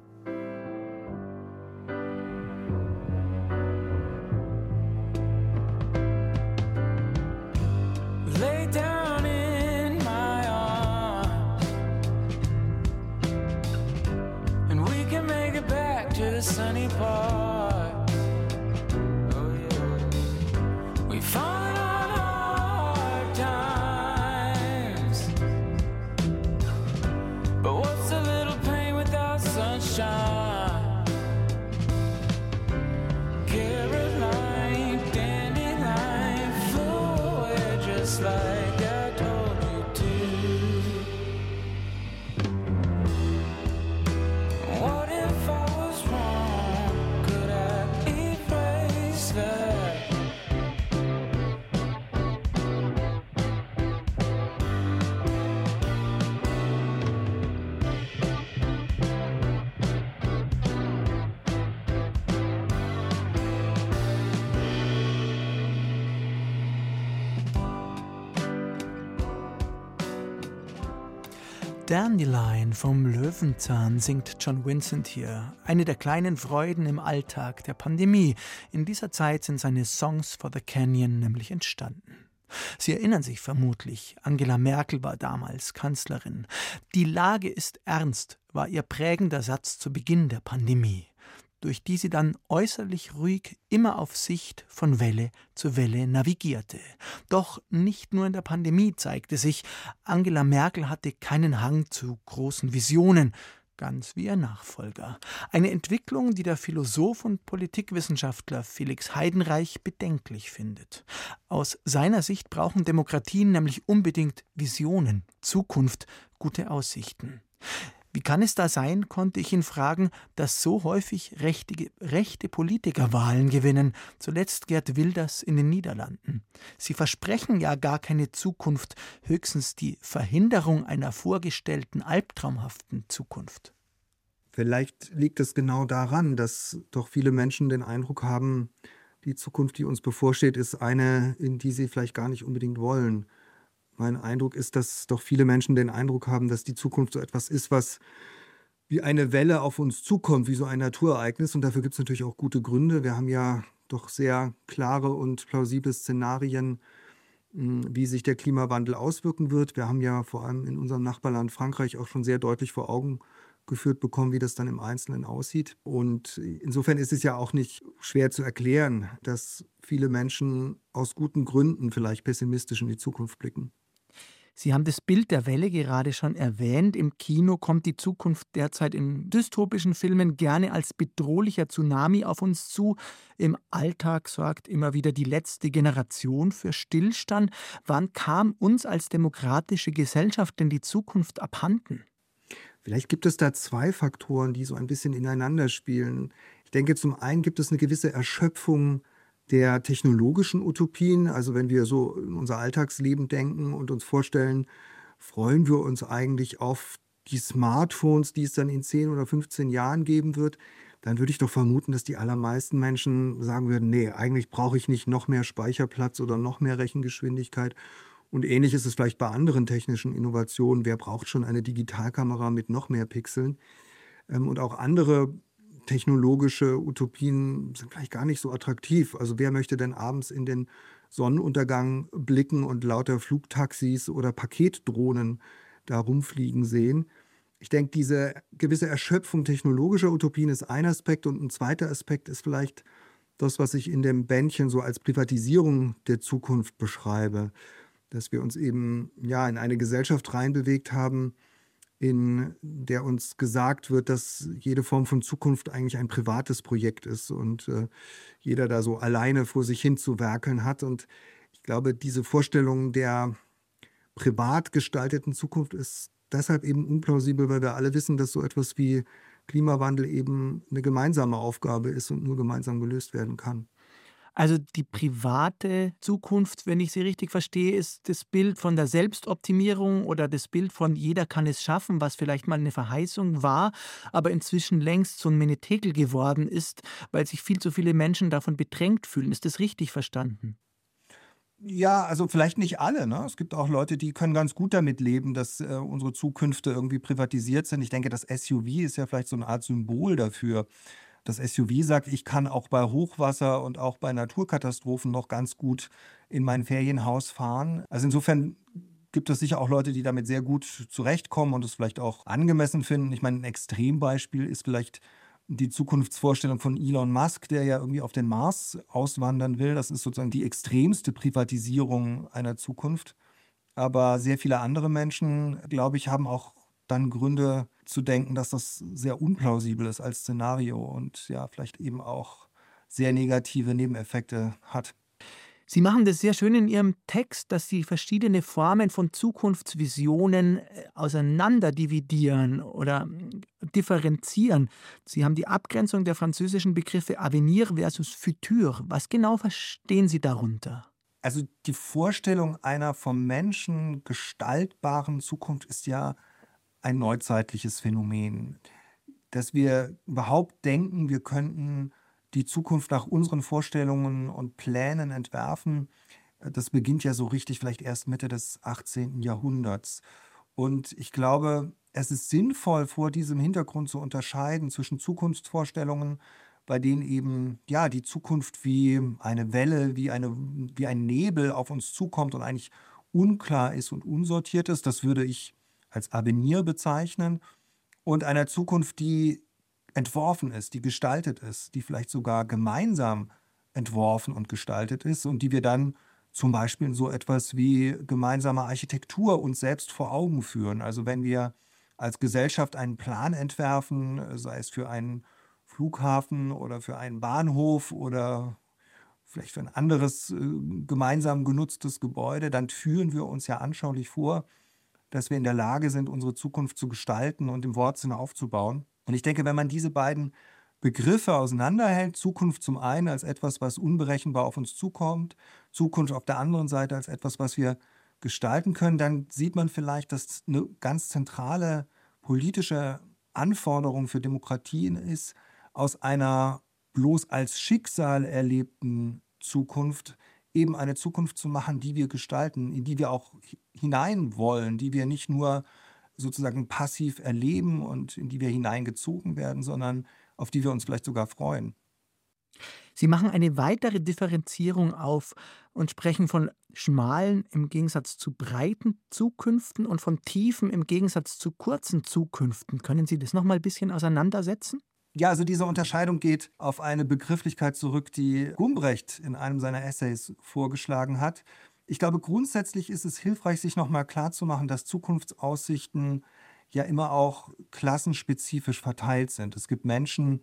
S2: Dandelion vom Löwenzahn singt John Vincent hier. Eine der kleinen Freuden im Alltag der Pandemie. In dieser Zeit sind seine Songs for the Canyon nämlich entstanden. Sie erinnern sich vermutlich, Angela Merkel war damals Kanzlerin. Die Lage ist ernst, war ihr prägender Satz zu Beginn der Pandemie durch die sie dann äußerlich ruhig immer auf Sicht von Welle zu Welle navigierte. Doch nicht nur in der Pandemie zeigte sich, Angela Merkel hatte keinen Hang zu großen Visionen, ganz wie ihr Nachfolger. Eine Entwicklung, die der Philosoph und Politikwissenschaftler Felix Heidenreich bedenklich findet. Aus seiner Sicht brauchen Demokratien nämlich unbedingt Visionen, Zukunft, gute Aussichten. Wie kann es da sein, konnte ich ihn fragen, dass so häufig rechte, rechte Politiker Wahlen gewinnen, zuletzt Gerd Wilders in den Niederlanden. Sie versprechen ja gar keine Zukunft, höchstens die Verhinderung einer vorgestellten albtraumhaften Zukunft.
S5: Vielleicht liegt es genau daran, dass doch viele Menschen den Eindruck haben, die Zukunft, die uns bevorsteht, ist eine, in die sie vielleicht gar nicht unbedingt wollen. Mein Eindruck ist, dass doch viele Menschen den Eindruck haben, dass die Zukunft so etwas ist, was wie eine Welle auf uns zukommt, wie so ein Naturereignis. Und dafür gibt es natürlich auch gute Gründe. Wir haben ja doch sehr klare und plausible Szenarien, hm, wie sich der Klimawandel auswirken wird. Wir haben ja vor allem in unserem Nachbarland Frankreich auch schon sehr deutlich vor Augen geführt bekommen, wie das dann im Einzelnen aussieht. Und insofern ist es ja auch nicht schwer zu erklären, dass viele Menschen aus guten Gründen vielleicht pessimistisch in die Zukunft blicken.
S2: Sie haben das Bild der Welle gerade schon erwähnt. Im Kino kommt die Zukunft derzeit in dystopischen Filmen gerne als bedrohlicher Tsunami auf uns zu. Im Alltag sorgt immer wieder die letzte Generation für Stillstand. Wann kam uns als demokratische Gesellschaft denn die Zukunft abhanden?
S5: Vielleicht gibt es da zwei Faktoren, die so ein bisschen ineinander spielen. Ich denke, zum einen gibt es eine gewisse Erschöpfung der technologischen Utopien. Also wenn wir so in unser Alltagsleben denken und uns vorstellen, freuen wir uns eigentlich auf die Smartphones, die es dann in 10 oder 15 Jahren geben wird, dann würde ich doch vermuten, dass die allermeisten Menschen sagen würden, nee, eigentlich brauche ich nicht noch mehr Speicherplatz oder noch mehr Rechengeschwindigkeit. Und ähnlich ist es vielleicht bei anderen technischen Innovationen. Wer braucht schon eine Digitalkamera mit noch mehr Pixeln? Ähm, und auch andere technologische Utopien sind vielleicht gar nicht so attraktiv. Also wer möchte denn abends in den Sonnenuntergang blicken und lauter Flugtaxis oder Paketdrohnen da rumfliegen sehen? Ich denke, diese gewisse Erschöpfung technologischer Utopien ist ein Aspekt und ein zweiter Aspekt ist vielleicht das, was ich in dem Bändchen so als Privatisierung der Zukunft beschreibe, dass wir uns eben ja in eine Gesellschaft reinbewegt haben, in der uns gesagt wird, dass jede Form von Zukunft eigentlich ein privates Projekt ist und äh, jeder da so alleine vor sich hin zu werkeln hat. Und ich glaube, diese Vorstellung der privat gestalteten Zukunft ist deshalb eben unplausibel, weil wir alle wissen, dass so etwas wie Klimawandel eben eine gemeinsame Aufgabe ist und nur gemeinsam gelöst werden kann.
S2: Also die private Zukunft, wenn ich sie richtig verstehe, ist das Bild von der Selbstoptimierung oder das Bild von jeder kann es schaffen, was vielleicht mal eine Verheißung war, aber inzwischen längst so ein Menetekel geworden ist, weil sich viel zu viele Menschen davon bedrängt fühlen. Ist das richtig verstanden?
S5: Ja, also vielleicht nicht alle. Ne? Es gibt auch Leute, die können ganz gut damit leben, dass äh, unsere Zukünfte irgendwie privatisiert sind. Ich denke, das SUV ist ja vielleicht so eine Art Symbol dafür das SUV sagt, ich kann auch bei Hochwasser und auch bei Naturkatastrophen noch ganz gut in mein Ferienhaus fahren. Also insofern gibt es sicher auch Leute, die damit sehr gut zurechtkommen und es vielleicht auch angemessen finden. Ich meine, ein Extrembeispiel ist vielleicht die Zukunftsvorstellung von Elon Musk, der ja irgendwie auf den Mars auswandern will. Das ist sozusagen die extremste Privatisierung einer Zukunft. Aber sehr viele andere Menschen, glaube ich, haben auch dann Gründe zu denken, dass das sehr unplausibel ist als Szenario und ja, vielleicht eben auch sehr negative Nebeneffekte hat.
S2: Sie machen das sehr schön in Ihrem Text, dass Sie verschiedene Formen von Zukunftsvisionen äh, auseinanderdividieren oder hm, differenzieren. Sie haben die Abgrenzung der französischen Begriffe Avenir versus Futur. Was genau verstehen Sie darunter?
S5: Also die Vorstellung einer vom Menschen gestaltbaren Zukunft ist ja ein neuzeitliches Phänomen. Dass wir überhaupt denken, wir könnten die Zukunft nach unseren Vorstellungen und Plänen entwerfen, das beginnt ja so richtig vielleicht erst Mitte des 18. Jahrhunderts. Und ich glaube, es ist sinnvoll, vor diesem Hintergrund zu unterscheiden zwischen Zukunftsvorstellungen, bei denen eben ja die Zukunft wie eine Welle, wie, eine, wie ein Nebel auf uns zukommt und eigentlich unklar ist und unsortiert ist. Das würde ich als Avenir bezeichnen. Und einer Zukunft, die entworfen ist, die gestaltet ist, die vielleicht sogar gemeinsam entworfen und gestaltet ist und die wir dann zum Beispiel in so etwas wie gemeinsame Architektur uns selbst vor Augen führen. Also wenn wir als Gesellschaft einen Plan entwerfen, sei es für einen Flughafen oder für einen Bahnhof oder vielleicht für ein anderes äh, gemeinsam genutztes Gebäude, dann führen wir uns ja anschaulich vor, dass wir in der Lage sind, unsere Zukunft zu gestalten und im Wortsinne aufzubauen. Und ich denke, wenn man diese beiden Begriffe auseinanderhält, Zukunft zum einen als etwas, was unberechenbar auf uns zukommt, Zukunft auf der anderen Seite als etwas, was wir gestalten können, dann sieht man vielleicht, dass eine ganz zentrale politische Anforderung für Demokratien ist, aus einer bloß als Schicksal erlebten Zukunft eben eine Zukunft zu machen, die wir gestalten, in die wir auch hinein wollen, die wir nicht nur sozusagen passiv erleben und in die wir hineingezogen werden, sondern auf die wir uns vielleicht sogar freuen.
S2: Sie machen eine weitere Differenzierung auf und sprechen von schmalen im Gegensatz zu breiten Zukünften und von tiefen im Gegensatz zu kurzen Zukünften. Können Sie das noch mal ein bisschen auseinandersetzen?
S5: Ja, also diese Unterscheidung geht auf eine Begrifflichkeit zurück, die Gumbrecht in einem seiner Essays vorgeschlagen hat. Ich glaube, grundsätzlich ist es hilfreich, sich nochmal klarzumachen, dass Zukunftsaussichten ja immer auch klassenspezifisch verteilt sind. Es gibt Menschen,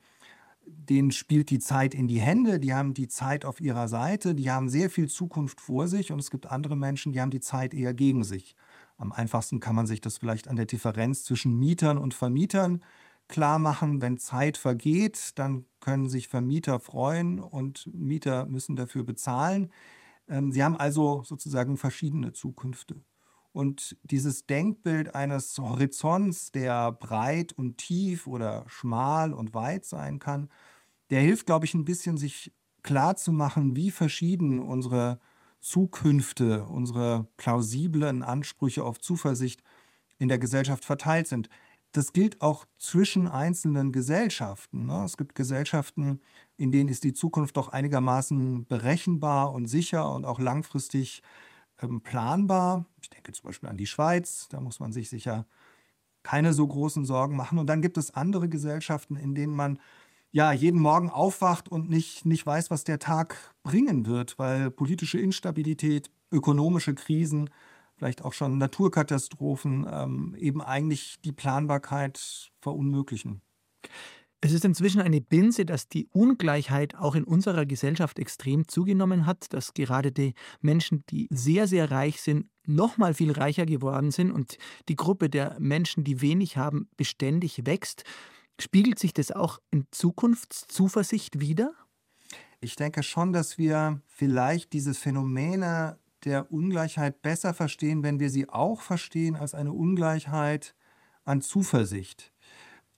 S5: denen spielt die Zeit in die Hände, die haben die Zeit auf ihrer Seite, die haben sehr viel Zukunft vor sich und es gibt andere Menschen, die haben die Zeit eher gegen sich. Am einfachsten kann man sich das vielleicht an der Differenz zwischen Mietern und Vermietern klar machen. Wenn Zeit vergeht, dann können sich Vermieter freuen und Mieter müssen dafür bezahlen. Ähm, sie haben also sozusagen verschiedene Zukünfte. Und dieses Denkbild eines Horizonts, der breit und tief oder schmal und weit sein kann, der hilft, glaube ich, ein bisschen, sich klar zu machen, wie verschieden unsere Zukünfte, unsere plausiblen Ansprüche auf Zuversicht in der Gesellschaft verteilt sind. Das gilt auch zwischen einzelnen Gesellschaften. Ne? Es gibt Gesellschaften, in denen ist die Zukunft doch einigermaßen berechenbar und sicher und auch langfristig ähm, planbar. Ich denke zum Beispiel an die Schweiz, da muss man sich sicher keine so großen Sorgen machen. Und dann gibt es andere Gesellschaften, in denen man ja jeden Morgen aufwacht und nicht, nicht weiß, was der Tag bringen wird, weil politische Instabilität, ökonomische Krisen, vielleicht auch schon Naturkatastrophen ähm, eben eigentlich die Planbarkeit verunmöglichen.
S2: Es ist inzwischen eine Binse, dass die Ungleichheit auch in unserer Gesellschaft extrem zugenommen hat, dass gerade die Menschen, die sehr, sehr reich sind, noch mal viel reicher geworden sind und die Gruppe der Menschen, die wenig haben, beständig wächst. Spiegelt sich das auch in Zukunftszuversicht wieder?
S5: Ich denke schon, dass wir vielleicht diese Phänomene der Ungleichheit besser verstehen, wenn wir sie auch verstehen als eine Ungleichheit an Zuversicht.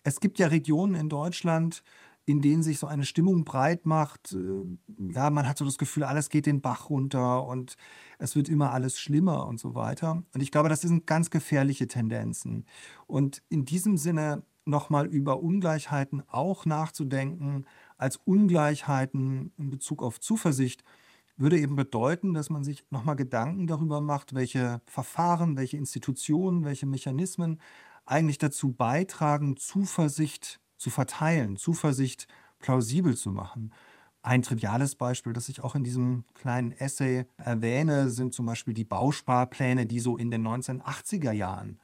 S5: Es gibt ja Regionen in Deutschland, in denen sich so eine Stimmung breit macht. Äh, ja, man hat so das Gefühl, alles geht den Bach runter und es wird immer alles schlimmer und so weiter. Und ich glaube, das sind ganz gefährliche Tendenzen. Und in diesem Sinne nochmal über Ungleichheiten auch nachzudenken, als Ungleichheiten in Bezug auf Zuversicht, würde eben bedeuten, dass man sich nochmal Gedanken darüber macht, welche Verfahren, welche Institutionen, welche Mechanismen eigentlich dazu beitragen, Zuversicht zu verteilen, Zuversicht plausibel zu machen. Ein triviales Beispiel, das ich auch in diesem kleinen Essay erwähne, sind zum Beispiel die Bausparpläne, die so in den 1980er Jahren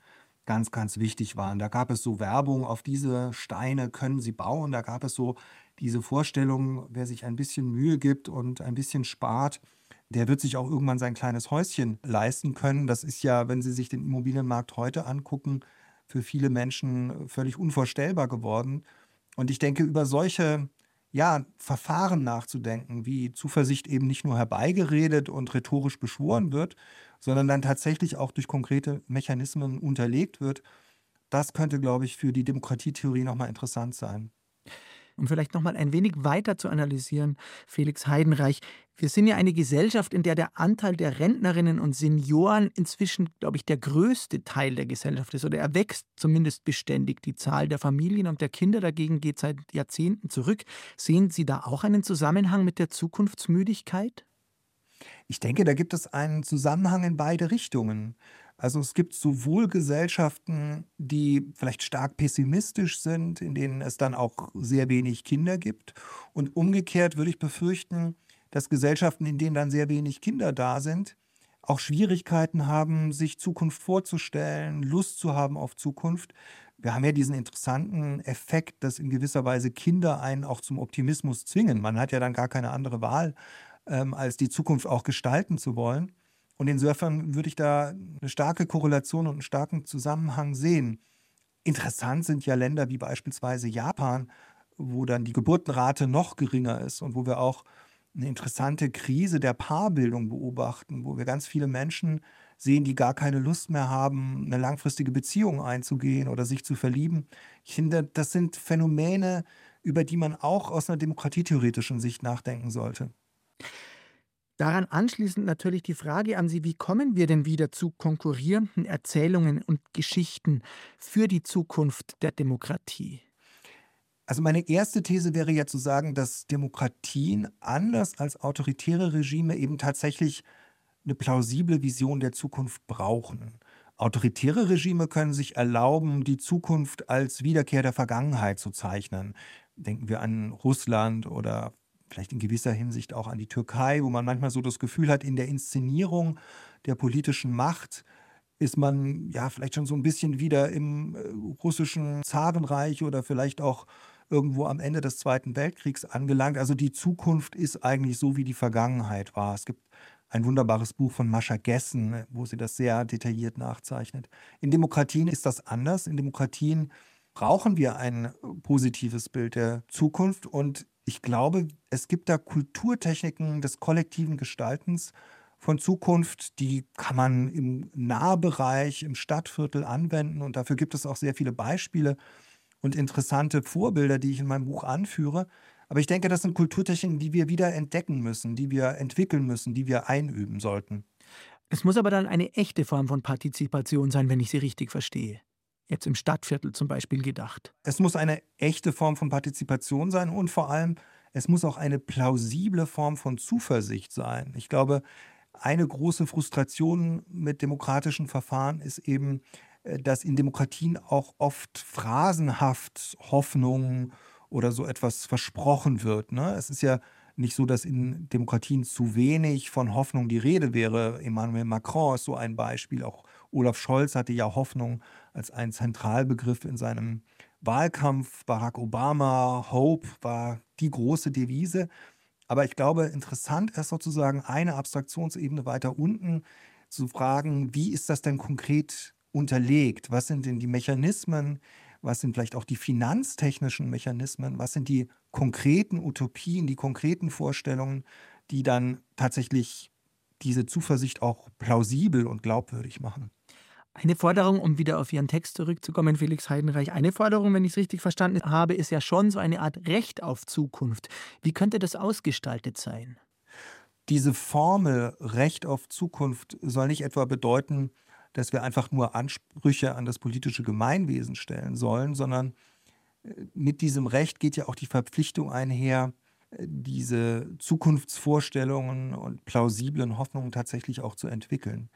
S5: ganz, ganz wichtig waren. Da gab es so Werbung, auf diese Steine können Sie bauen. Da gab es so diese Vorstellung, wer sich ein bisschen Mühe gibt und ein bisschen spart, der wird sich auch irgendwann sein kleines Häuschen leisten können. Das ist ja, wenn Sie sich den Immobilienmarkt heute angucken, für viele Menschen völlig unvorstellbar geworden. Und ich denke, über solche ja, Verfahren nachzudenken, wie Zuversicht eben nicht nur herbeigeredet und rhetorisch beschworen wird, sondern dann tatsächlich auch durch konkrete Mechanismen unterlegt wird, das könnte, glaube ich, für die Demokratietheorie nochmal interessant sein.
S2: Um vielleicht noch mal ein wenig weiter zu analysieren, Felix Heidenreich, wir sind ja eine Gesellschaft, in der der Anteil der Rentnerinnen und Senioren inzwischen, glaube ich, der größte Teil der Gesellschaft ist oder er wächst zumindest beständig. Die Zahl der Familien und der Kinder dagegen geht seit Jahrzehnten zurück. Sehen Sie da auch einen Zusammenhang mit der Zukunftsmüdigkeit?
S5: Ich denke, da gibt es einen Zusammenhang in beide Richtungen. Also es gibt sowohl Gesellschaften, die vielleicht stark pessimistisch sind, in denen es dann auch sehr wenig Kinder gibt. Und umgekehrt würde ich befürchten, dass Gesellschaften, in denen dann sehr wenig Kinder da sind, auch Schwierigkeiten haben, sich Zukunft vorzustellen, Lust zu haben auf Zukunft. Wir haben ja diesen interessanten Effekt, dass in gewisser Weise Kinder einen auch zum Optimismus zwingen. Man hat ja dann gar keine andere Wahl, ähm, als die Zukunft auch gestalten zu wollen. Und insofern würde ich da eine starke Korrelation und einen starken Zusammenhang sehen. Interessant sind ja Länder wie beispielsweise Japan, wo dann die Geburtenrate noch geringer ist und wo wir auch eine interessante Krise der Paarbildung beobachten, wo wir ganz viele Menschen sehen, die gar keine Lust mehr haben, eine langfristige Beziehung einzugehen oder sich zu verlieben. Ich finde, das sind Phänomene, über die man auch aus einer demokratietheoretischen Sicht nachdenken sollte.
S2: Daran anschließend natürlich die Frage an Sie, wie kommen wir denn wieder zu konkurrierenden Erzählungen und Geschichten für die Zukunft der Demokratie?
S5: Also meine erste These wäre ja zu sagen, dass Demokratien anders als autoritäre Regime eben tatsächlich eine plausible Vision der Zukunft brauchen. Autoritäre Regime können sich erlauben, die Zukunft als Wiederkehr der Vergangenheit zu zeichnen. Denken wir an Russland oder vielleicht in gewisser Hinsicht auch an die Türkei, wo man manchmal so das Gefühl hat, in der Inszenierung der politischen Macht ist man ja vielleicht schon so ein bisschen wieder im äh, russischen Zarenreich oder vielleicht auch irgendwo am Ende des Zweiten Weltkriegs angelangt. Also die Zukunft ist eigentlich so, wie die Vergangenheit war. Es gibt ein wunderbares Buch von Mascha Gessen, wo sie das sehr detailliert nachzeichnet. In Demokratien ist das anders. In Demokratien brauchen wir ein positives Bild der Zukunft und ich glaube, es gibt da Kulturtechniken des kollektiven Gestaltens von Zukunft, die kann man im Nahbereich, im Stadtviertel anwenden und dafür gibt es auch sehr viele Beispiele und interessante Vorbilder, die ich in meinem Buch anführe. Aber ich denke, das sind Kulturtechniken, die wir wieder entdecken müssen, die wir entwickeln müssen, die wir einüben sollten.
S2: Es muss aber dann eine echte Form von Partizipation sein, wenn ich sie richtig verstehe jetzt im Stadtviertel zum Beispiel gedacht?
S5: Es muss eine echte Form von Partizipation sein und vor allem, es muss auch eine plausible Form von Zuversicht sein. Ich glaube, eine große Frustration mit demokratischen Verfahren ist eben, äh, dass in Demokratien auch oft phrasenhaft Hoffnung oder so etwas versprochen wird. Ne? Es ist ja nicht so, dass in Demokratien zu wenig von Hoffnung die Rede wäre. Emmanuel Macron ist so ein Beispiel. Auch Olaf Scholz hatte ja Hoffnung als einen Zentralbegriff in seinem Wahlkampf. Barack Obama, Hope war die große Devise. Aber ich glaube, interessant ist sozusagen eine Abstraktionsebene weiter unten zu fragen, wie ist das denn konkret unterlegt? Was sind denn die Mechanismen? Was sind vielleicht auch die finanztechnischen Mechanismen? Was sind die konkreten Utopien, die konkreten Vorstellungen, die dann tatsächlich diese Zuversicht auch plausibel und glaubwürdig machen?
S2: Eine Forderung, um wieder auf Ihren Text zurückzukommen, Felix Heidenreich, eine Forderung, wenn ich es richtig verstanden habe, ist ja schon so eine Art Recht auf Zukunft. Wie könnte das ausgestaltet sein?
S5: Diese Formel Recht auf Zukunft soll nicht etwa bedeuten, dass wir einfach nur Ansprüche an das politische Gemeinwesen stellen sollen, sondern äh, mit diesem Recht geht ja auch die Verpflichtung einher, äh, diese Zukunftsvorstellungen und plausiblen Hoffnungen tatsächlich auch zu entwickeln.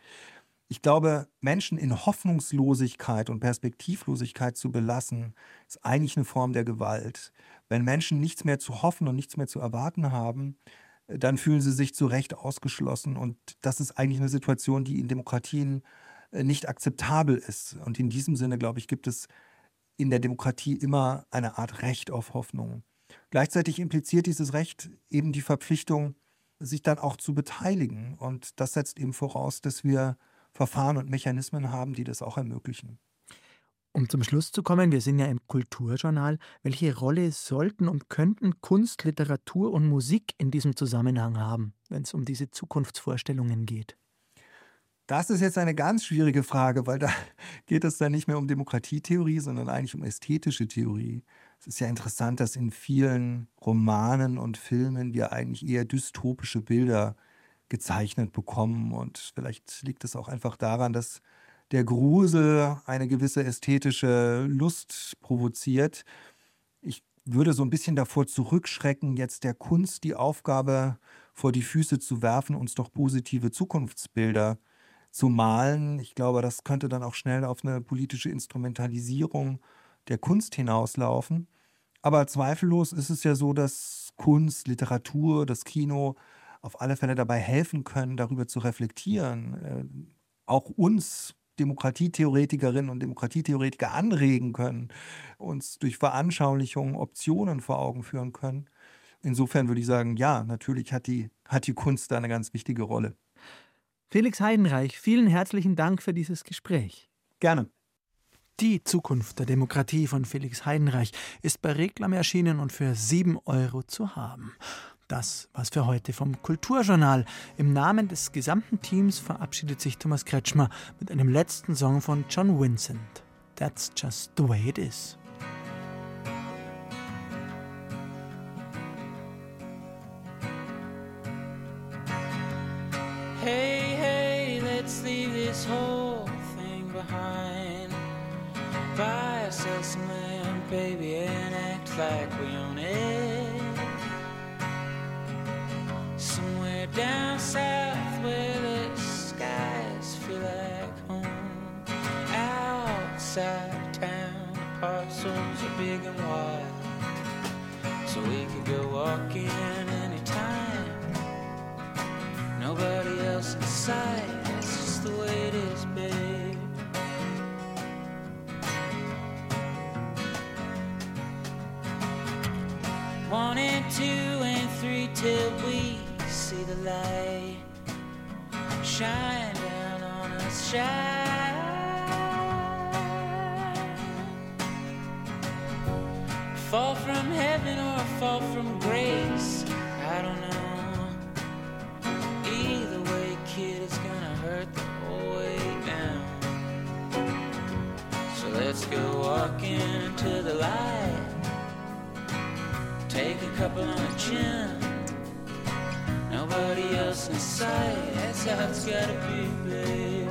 S5: Ich glaube, Menschen in Hoffnungslosigkeit und Perspektivlosigkeit zu belassen, ist eigentlich eine Form der Gewalt. Wenn Menschen nichts mehr zu hoffen und nichts mehr zu erwarten haben, dann fühlen sie sich zu Recht ausgeschlossen. Und das ist eigentlich eine Situation, die in Demokratien äh, nicht akzeptabel ist. Und in diesem Sinne, glaube ich, gibt es in der Demokratie immer eine Art Recht auf Hoffnung. Gleichzeitig impliziert dieses Recht eben die Verpflichtung, sich dann auch zu beteiligen. Und das setzt eben voraus, dass wir Verfahren und Mechanismen haben, die das auch ermöglichen.
S2: Um zum Schluss zu kommen, wir sind ja im Kulturjournal. Welche Rolle sollten und könnten Kunst, Literatur und Musik in diesem Zusammenhang haben, wenn es um diese Zukunftsvorstellungen geht?
S5: Das ist jetzt eine ganz schwierige Frage, weil da geht es dann nicht mehr um Demokratietheorie, sondern eigentlich um ästhetische Theorie. Es ist ja interessant, dass in vielen Romanen und Filmen wir eigentlich eher dystopische Bilder gezeichnet bekommen. Und vielleicht liegt es auch einfach daran, dass der Grusel eine gewisse ästhetische Lust provoziert. Ich würde so ein bisschen davor zurückschrecken, jetzt der Kunst die Aufgabe vor die Füße zu werfen, uns doch positive Zukunftsbilder zu malen. Ich glaube, das könnte dann auch schnell auf eine politische Instrumentalisierung der Kunst hinauslaufen. Aber zweifellos ist es ja so, dass Kunst, Literatur, das Kino auf alle Fälle dabei helfen können, darüber zu reflektieren, äh, auch uns Demokratietheoretikerinnen und Demokratietheoretiker anregen können, uns durch Veranschaulichungen Optionen vor Augen führen können. Insofern würde ich sagen, ja, natürlich hat die, hat die Kunst da eine ganz wichtige Rolle.
S2: Felix Heidenreich, vielen herzlichen Dank für dieses Gespräch.
S5: Gerne.
S2: Die Zukunft der Demokratie von Felix Heidenreich ist bei Reklam erschienen und für 7 Euro zu haben. Das war's für heute vom Kulturjournal. Im Namen des gesamten Teams verabschiedet sich Thomas Kretschmer mit einem letzten Song von John Vincent. That's just the way it is.
S6: Hey, hey, let's leave this whole thing behind. Buy ourselves some land, baby, and act like we own it. Outside town, parcels are big and wide, so we could go walking anytime. Nobody else in sight, it's just the way it is, babe. One and two and three till we see the light shine down on us, shine. from heaven or a fall from grace. I don't know. Either way, kid, it's gonna hurt the whole way down. So let's go walking into the light. Take a couple on the chin. Nobody else in sight. That's how it's gotta be, babe.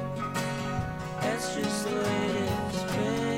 S6: That's just the way it is, babe.